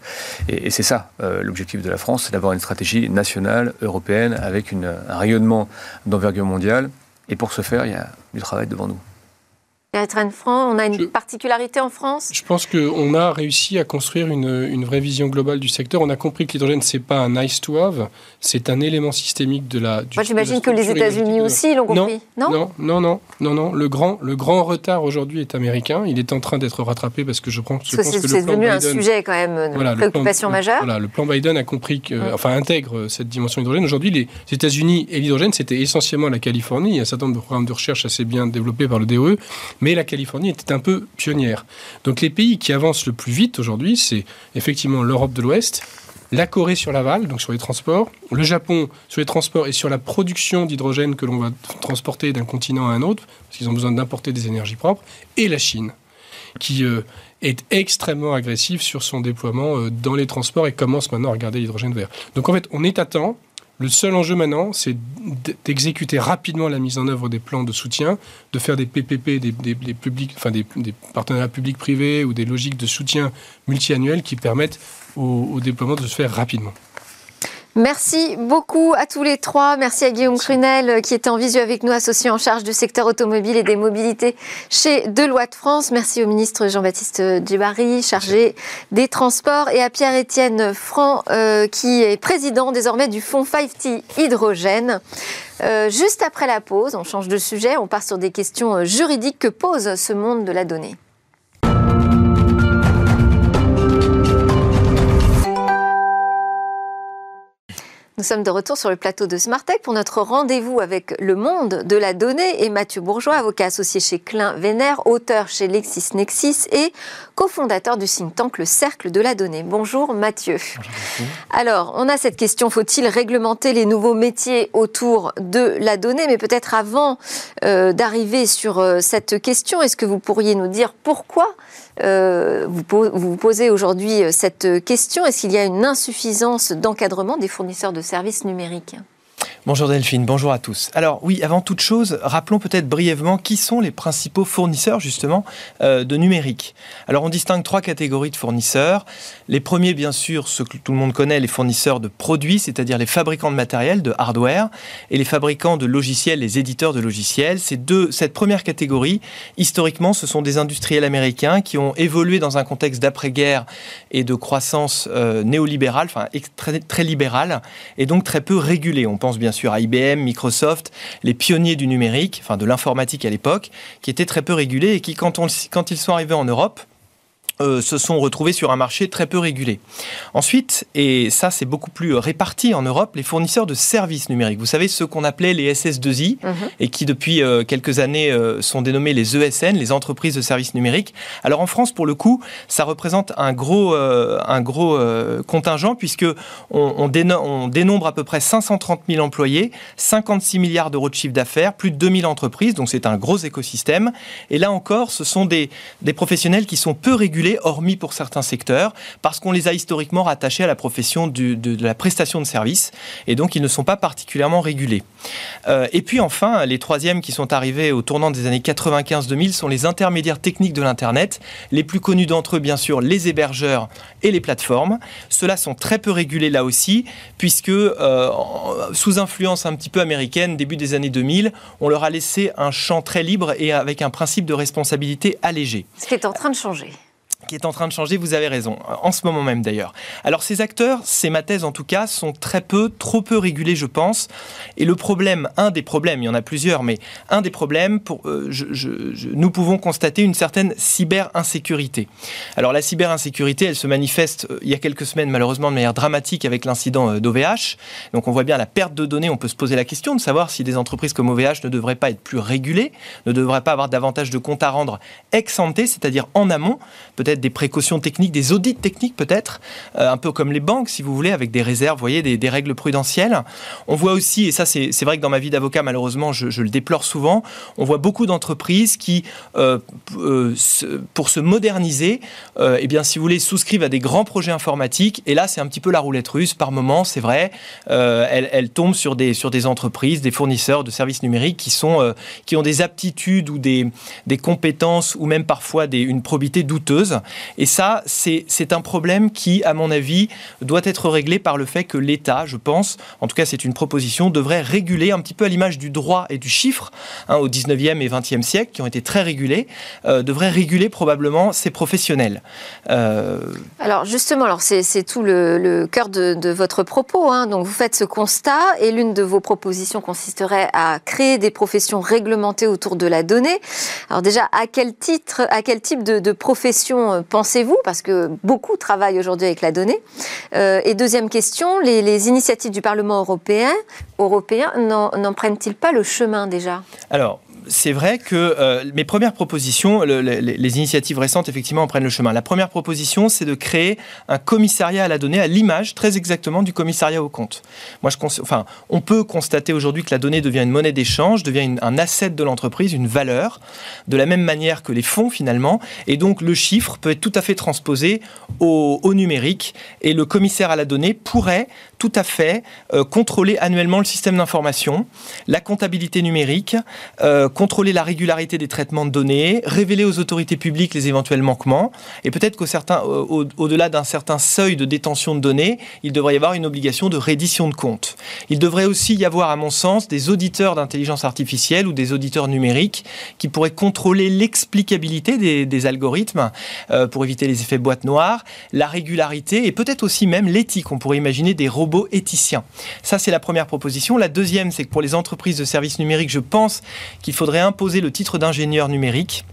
Et, c'est ça l'objectif de la France, c'est d'avoir une stratégie nationale, européenne, avec un rayonnement d'envergure mondiale. Et pour ce faire, il y a du travail devant nous.
Franc, on a une particularité en France
Je pense qu'on a réussi à construire une, une, vraie vision globale du secteur. On a compris que l'hydrogène, ce n'est pas un nice to have, c'est un élément systémique de la.
Moi, j'imagine que les États-Unis aussi l'ont compris.
Non, non, non, non, non, non. Le grand, le grand retard aujourd'hui est américain. Il est en train d'être rattrapé parce que je, pense, je pense que
c'est devenu un sujet quand même de préoccupation majeure.
Voilà, le plan Biden a compris que, enfin, intègre cette dimension hydrogène. Aujourd'hui, les États-Unis et l'hydrogène, c'était essentiellement la Californie. Il y a un certain nombre de programmes de recherche assez bien développés par le DOE, mais la Californie était un peu pionnière. Donc les pays qui avancent le plus vite aujourd'hui, c'est effectivement l'Europe de l'Ouest, la Corée sur l'aval, donc sur les transports, le Japon sur les transports et sur la production d'hydrogène que l'on va transporter d'un continent à un autre, parce qu'ils ont besoin d'importer des énergies propres, et la Chine, qui euh, est extrêmement agressive sur son déploiement euh, dans les transports et commence maintenant à regarder l'hydrogène vert. Donc en fait, on est à temps. Le seul enjeu maintenant, c'est d'exécuter rapidement la mise en œuvre des plans de soutien, de faire des PPP, des, partenariats publics-privés ou des logiques de soutien multiannuels qui permettent au déploiement de se faire rapidement.
Merci beaucoup à tous les trois. Merci à Guillaume Crunel euh, qui était en visu avec nous, associé en charge du secteur automobile et des mobilités chez Deloitte France. Merci au ministre Jean-Baptiste Djibari, chargé des transports, et à Pierre-Étienne Franc, euh, qui est président désormais du fonds 5T Hydrogène. Euh, juste après la pause, on change de sujet, on part sur des questions juridiques que pose ce monde de la donnée. Nous sommes de retour sur le plateau de Smartech pour notre rendez-vous avec le monde de la donnée et Mathieu Bourgeois, avocat associé chez Klein Vénère, auteur chez LexisNexis et cofondateur du think tank Le Cercle de la Donnée. Bonjour Mathieu. Bonjour. Alors, on a cette question, faut-il réglementer les nouveaux métiers autour de la donnée? Mais peut-être avant euh, d'arriver sur euh, cette question, est-ce que vous pourriez nous dire pourquoi euh, vous, vous posez aujourd'hui cette question. Est-ce qu'il y a une insuffisance d'encadrement des fournisseurs de services numériques?
Bonjour Delphine, bonjour à tous. Alors oui, avant toute chose, rappelons peut-être brièvement qui sont les principaux fournisseurs justement euh, de numérique. Alors on distingue trois catégories de fournisseurs. Les premiers, bien sûr, ceux que tout le monde connaît, les fournisseurs de produits, c'est-à-dire les fabricants de matériel, de hardware, et les fabricants de logiciels, les éditeurs de logiciels. Ces deux, cette première catégorie, historiquement, ce sont des industriels américains qui ont évolué dans un contexte d'après-guerre et de croissance euh, néolibérale, enfin très, très libérale, et donc très peu régulée. On pense bien sûr sur IBM, Microsoft, les pionniers du numérique, enfin de l'informatique à l'époque, qui étaient très peu régulés et qui, quand ils sont arrivés en Europe, euh, se sont retrouvés sur un marché très peu régulé. Ensuite, et ça c'est beaucoup plus réparti en Europe, les fournisseurs de services numériques. Vous savez, ceux qu'on appelait les SS2I mhm. et qui depuis euh, quelques années euh, sont dénommés les ESN, les entreprises de services numériques. Alors en France, pour le coup, ça représente un gros, un gros contingent puisque on, on, dénombre à peu près 530 000 employés, 56 milliards d'euros de chiffre d'affaires, plus de 2000 entreprises, donc c'est un gros écosystème. Et là encore, ce sont des, des professionnels qui sont peu régulés hormis pour certains secteurs, parce qu'on les a historiquement rattachés à la profession de, la prestation de services, et donc ils ne sont pas particulièrement régulés. Euh, et puis enfin, les troisièmes qui sont arrivés au tournant des années 95-2000 sont les intermédiaires techniques de l'Internet, les plus connus d'entre eux, bien sûr, les hébergeurs et les plateformes. Ceux-là sont très peu régulés là aussi, puisque euh, sous influence un petit peu américaine, début des années 2000, on leur a laissé un champ très libre et avec un principe de responsabilité allégé.
Ce qui est en train de changer
qui est en train de changer, vous avez raison, en ce moment même d'ailleurs. Alors ces acteurs, c'est ma thèse en tout cas, sont très peu, trop peu régulés je pense, et le problème, un des problèmes, il y en a plusieurs, mais un des problèmes, euh, nous pouvons constater une certaine cyber-insécurité. Alors la cyber-insécurité, elle se manifeste euh, il y a quelques semaines malheureusement de manière dramatique avec l'incident d'OVH, euh, donc on voit bien la perte de données, on peut se poser la question de savoir si des entreprises comme OVH ne devraient pas être plus régulées, ne devraient pas avoir davantage de comptes à rendre ex ante, c'est-à-dire en amont, peut-être des précautions techniques, des audits techniques peut-être, euh, un peu comme les banques si vous voulez, avec des réserves, voyez, des, règles prudentielles. On voit aussi, et ça c'est vrai que dans ma vie d'avocat malheureusement je, le déplore souvent, on voit beaucoup d'entreprises qui, euh, euh, pour se moderniser, eh bien si vous voulez, souscrivent à des grands projets informatiques, et là c'est un petit peu la roulette russe par moment, c'est vrai, elles, elles, tombent sur des, sur des entreprises, des fournisseurs de services numériques qui, sont, qui ont des aptitudes ou des, des compétences ou même parfois des, une probité douteuse et ça, c'est un problème qui, à mon avis, doit être réglé par le fait que l'État, je pense, en tout cas c'est une proposition, devrait réguler un petit peu à l'image du droit et du chiffre hein, au 19e et 20e siècle, qui ont été très régulés, euh, devrait réguler probablement ces professionnels.
Euh, alors justement, alors c'est tout le, cœur de, votre propos. Hein. Donc vous faites ce constat et l'une de vos propositions consisterait à créer des professions réglementées autour de la donnée. Alors déjà, à quel titre, à quel type de, de profession euh, pensez-vous Parce que beaucoup travaillent aujourd'hui avec la donnée. Euh, et deuxième question, les, initiatives du Parlement européen, européen n'en prennent-ils pas le chemin déjà?
Alors, c'est vrai que euh, mes premières propositions, les, initiatives récentes, effectivement, prennent le chemin. La première proposition, c'est de créer un commissariat à la donnée à l'image, très exactement, du commissariat au compte. Moi, je enfin, on peut constater aujourd'hui que la donnée devient une monnaie d'échange, devient un asset de l'entreprise, une valeur, de la même manière que les fonds, finalement. Et donc, le chiffre peut être tout à fait transposé au, numérique. Et le commissaire à la donnée pourrait tout à fait euh, contrôler annuellement le système d'information, la comptabilité numérique, euh, contrôler la régularité des traitements de données, révéler aux autorités publiques les éventuels manquements, et peut-être qu'au-delà d'un certain seuil de détention de données, il devrait y avoir une obligation de reddition de compte. Il devrait aussi y avoir, à mon sens, des auditeurs d'intelligence artificielle ou des auditeurs numériques qui pourraient contrôler l'explicabilité des, algorithmes euh, pour éviter les effets boîte noire, la régularité et peut-être aussi même l'éthique. On pourrait imaginer des robots éthiciens. Ça, c'est la première proposition. La deuxième, c'est que pour les entreprises de services numériques, je pense qu'il faut imposer le titre d'ingénieur numérique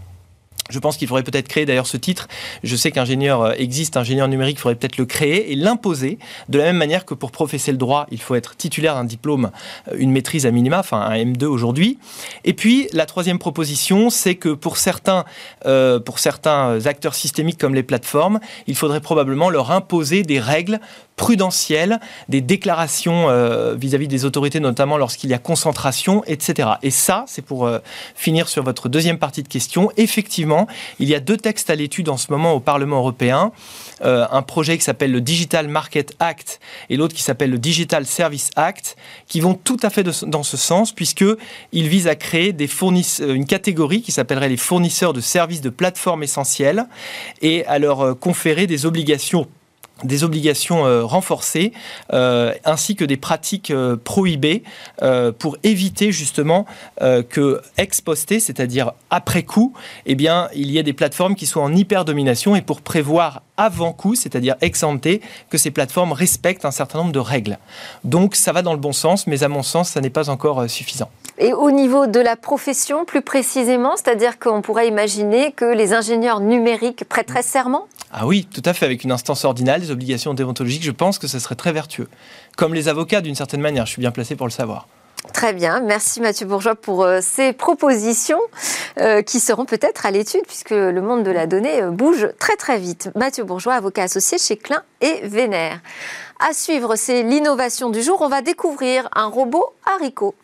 je pense qu'il faudrait peut-être créer d'ailleurs ce titre. Je sais qu'ingénieur euh, existe, ingénieur numérique, il faudrait peut-être le créer et l'imposer de la même manière que pour professer le droit, il faut être titulaire d'un diplôme, euh, une maîtrise à minima, enfin un M2 aujourd'hui. Et puis la troisième proposition, c'est que pour certains, euh, pour certains acteurs systémiques comme les plateformes, il faudrait probablement leur imposer des règles prudentielles, des déclarations vis-à-vis des autorités, notamment lorsqu'il y a concentration, etc. Et ça, c'est pour finir sur votre deuxième partie de question, effectivement, il y a deux textes à l'étude en ce moment au Parlement européen. Euh, un projet qui s'appelle le Digital Market Act et l'autre qui s'appelle le Digital Service Act, qui vont tout à fait dans ce sens, puisqu'ils visent à créer euh, une catégorie qui s'appellerait les fournisseurs de services de plateformes essentielles et à leur euh, conférer des obligations des obligations euh, renforcées euh, ainsi que des pratiques euh, prohibées pour éviter justement que ex posté, c'est-à-dire après coup, eh bien, il y ait des plateformes qui soient en hyper domination et pour prévoir avant coup, c'est-à-dire ex ante, que ces plateformes respectent un certain nombre de règles. Donc ça va dans le bon sens, mais à mon sens, ça n'est pas encore suffisant.
Et au niveau de la profession, plus précisément, c'est-à-dire qu'on pourrait imaginer que les ingénieurs numériques prêteraient serment?
Ah oui, tout à fait, avec une instance ordinale, des obligations déontologiques, je pense que ce serait très vertueux. Comme les avocats, d'une certaine manière, je suis bien placé pour le savoir.
Très bien, merci Mathieu Bourgeois pour euh, ces propositions euh, qui seront peut-être à l'étude puisque le monde de la donnée euh, bouge très très vite. Mathieu Bourgeois, avocat associé chez Klein et Vénère. À suivre, c'est l'innovation du jour. On va découvrir un robot haricot.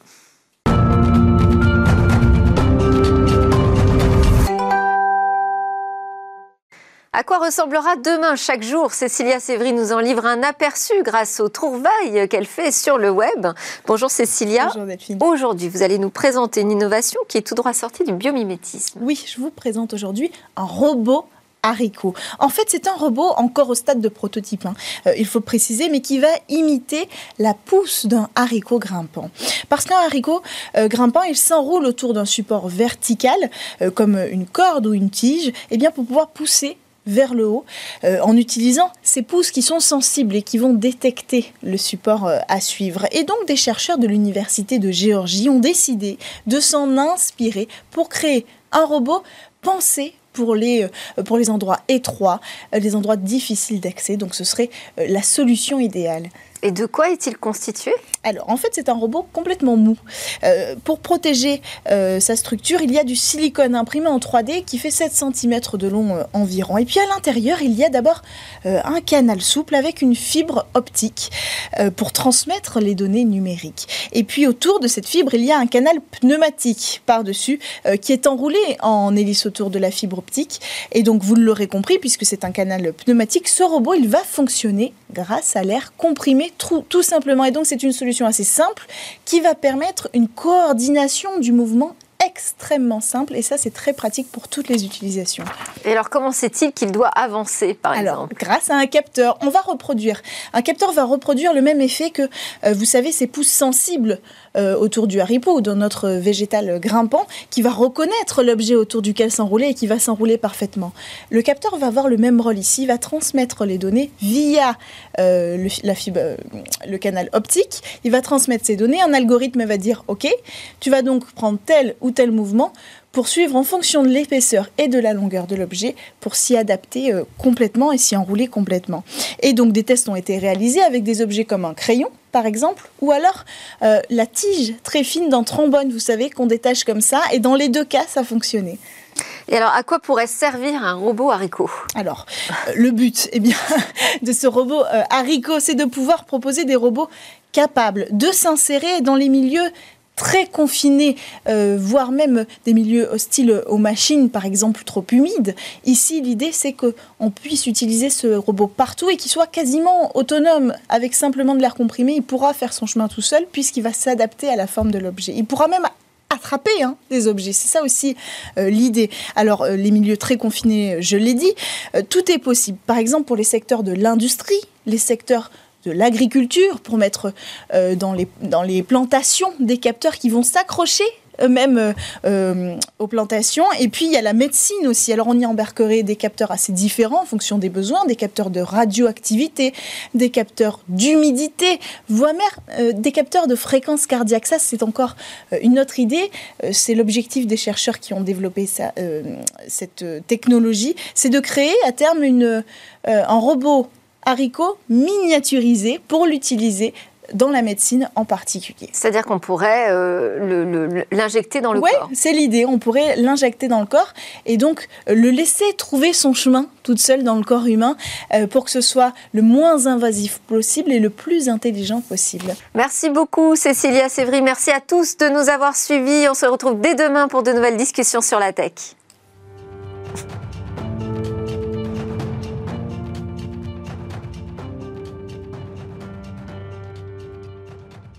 À quoi ressemblera demain chaque jour? Cécilia Sévry nous en livre un aperçu grâce au trouvailles qu'elle fait sur le web. Bonjour Cécilia.
Bonjour Delphine.
Aujourd'hui, vous allez nous présenter une innovation qui est tout droit sortie du biomimétisme.
Oui, je vous présente aujourd'hui un robot haricot. En fait, c'est un robot encore au stade de prototype, hein. euh, il faut préciser, mais qui va imiter la pousse d'un haricot grimpant. Parce qu'un haricot euh, grimpant, il s'enroule autour d'un support vertical, euh, comme une corde ou une tige, et eh bien pour pouvoir pousser vers le haut en utilisant ces pouces qui sont sensibles et qui vont détecter le support à suivre. Et donc des chercheurs de l'Université de Géorgie ont décidé de s'en inspirer pour créer un robot pensé pour les, euh, pour les endroits étroits, euh, les endroits difficiles d'accès. Donc ce serait euh, la solution idéale.
Et de quoi est-il constitué
Alors, en fait, c'est un robot complètement mou. Euh, pour protéger euh, sa structure, il y a du silicone imprimé en 3D qui fait 7 cm de long euh, environ. Et puis à l'intérieur, il y a d'abord un canal souple avec une fibre optique pour transmettre les données numériques. Et puis autour de cette fibre, il y a un canal pneumatique par-dessus qui est enroulé en hélice autour de la fibre optique. Et donc, vous l'aurez compris, puisque c'est un canal pneumatique, ce robot, il va fonctionner grâce à l'air comprimé tout, simplement. Et donc c'est une solution assez simple qui va permettre une coordination du mouvement extrêmement simple et ça c'est très pratique pour toutes les utilisations.
Et alors comment sait-il qu'il doit avancer par
alors, Grâce à un capteur, on va reproduire. Un capteur va reproduire le même effet que, euh, vous savez, ces pouces sensibles euh, autour du haricot ou dans notre végétal grimpant qui va reconnaître l'objet autour duquel s'enrouler et qui va s'enrouler parfaitement. Le capteur va avoir le même rôle ici, il va transmettre les données via euh, le, la fibre, le canal optique. Il va transmettre ces données, un algorithme va dire OK, tu vas donc prendre tel ou tel mouvement pour suivre en fonction de l'épaisseur et de la longueur de l'objet pour s'y adapter complètement et s'y enrouler complètement. Et donc des tests ont été réalisés avec des objets comme un crayon par exemple, ou alors euh, la tige très fine d'un trombone, vous savez, qu'on détache comme ça, et dans les deux cas, ça fonctionnait.
Et alors, à quoi pourrait servir un robot haricot?
Alors, euh, le but eh bien, de ce robot euh, haricot, c'est de pouvoir proposer des robots capables de s'insérer dans les milieux très confinés, euh, voire même des milieux hostiles aux machines, par exemple trop humides. Ici, l'idée, c'est qu'on puisse utiliser ce robot partout et qu'il soit quasiment autonome. Avec simplement de l'air comprimé, il pourra faire son chemin tout seul puisqu'il va s'adapter à la forme de l'objet. Il pourra même attraper hein, des objets. C'est ça aussi euh, l'idée. Alors, euh, les milieux très confinés, je l'ai dit, tout est possible. Par exemple, pour les secteurs de l'industrie, les secteurs de l'agriculture pour mettre euh, dans, les, dans les plantations des capteurs qui vont s'accrocher eux-mêmes euh, euh, aux plantations. Et puis, il y a la médecine aussi. Alors, on y embarquerait des capteurs assez différents en fonction des besoins, des capteurs de radioactivité, des capteurs d'humidité, voire même des capteurs de fréquence cardiaque. Ça, c'est encore une autre idée. c'est l'objectif des chercheurs qui ont développé cette technologie. C'est de créer à terme une, un robot haricot miniaturisé pour l'utiliser dans la médecine en particulier.
C'est-à-dire qu'on pourrait euh, l'injecter dans le corps
Oui, c'est l'idée. On pourrait l'injecter dans le corps et donc euh, le laisser trouver son chemin toute seule dans le corps humain euh, pour que ce soit le moins invasif possible et le plus intelligent possible.
Merci beaucoup Cécilia Sévry. Merci à tous de nous avoir suivis. On se retrouve dès demain pour de nouvelles discussions sur la tech.